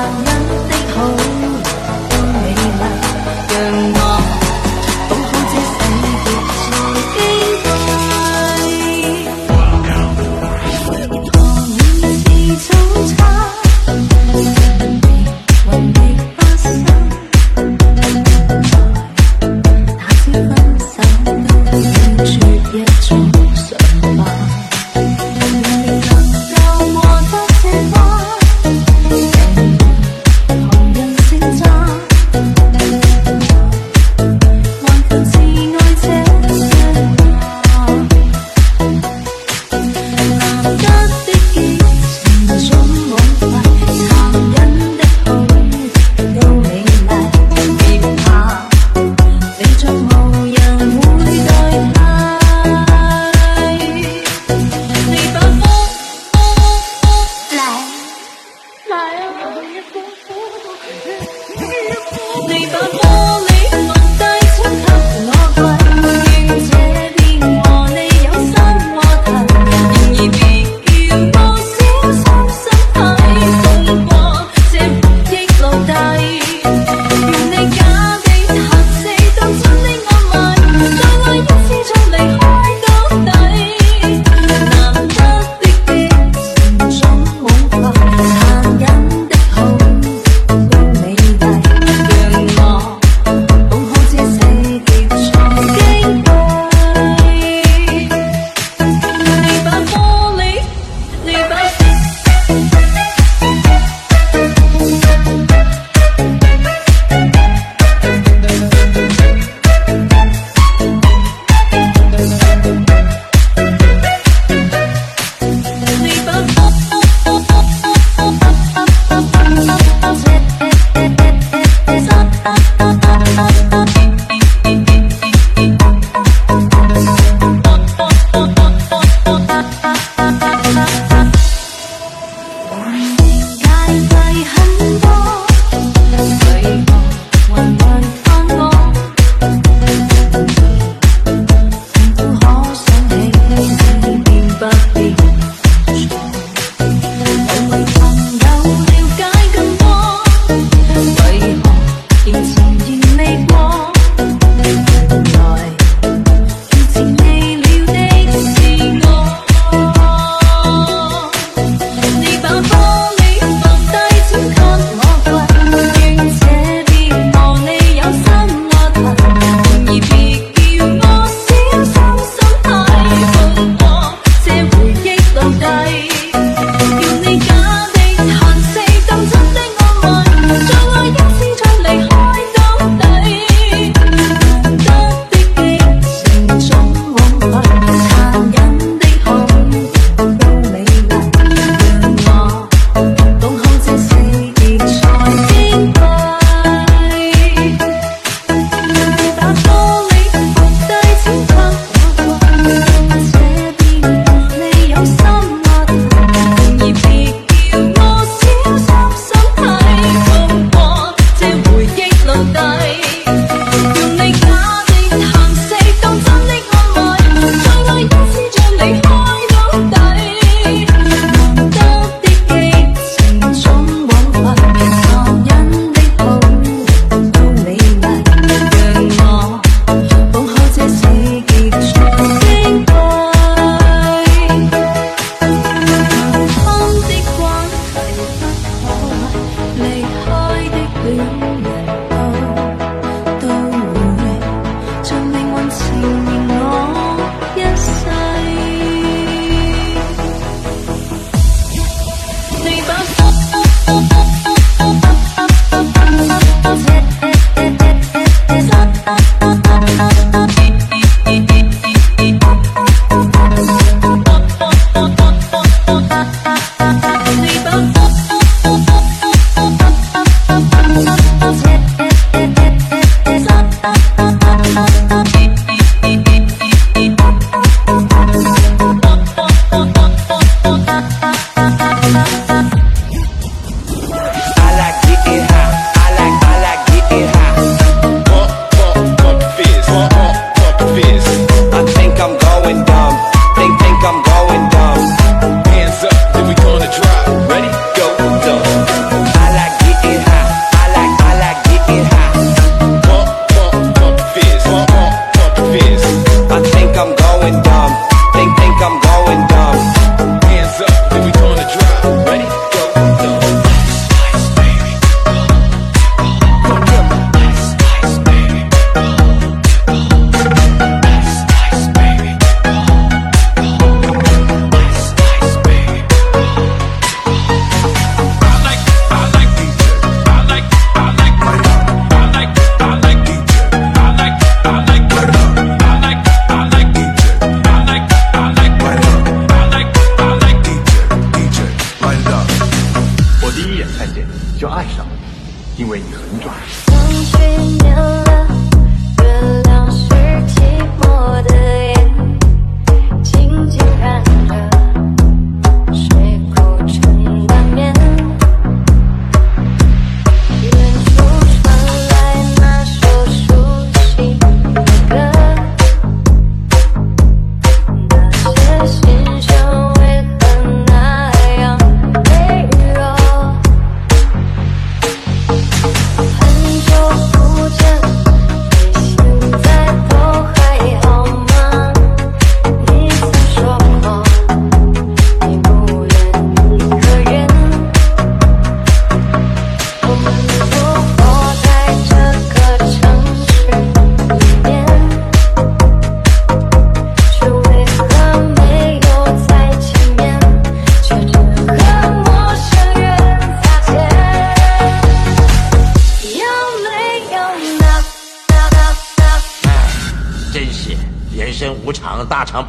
男人的好。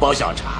包小茶。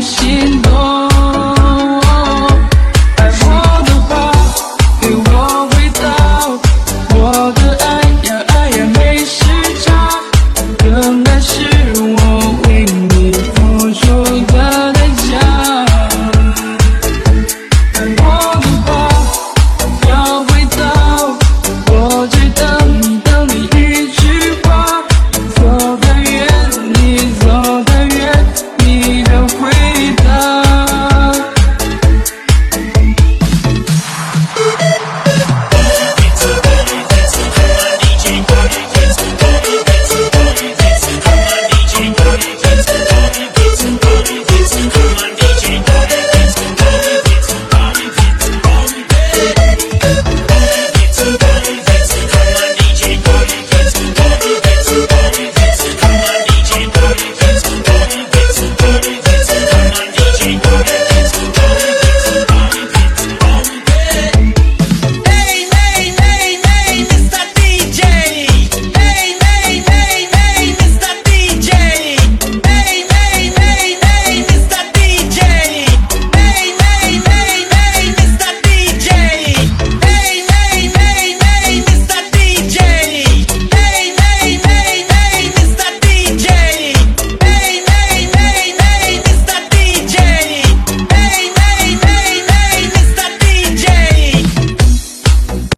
X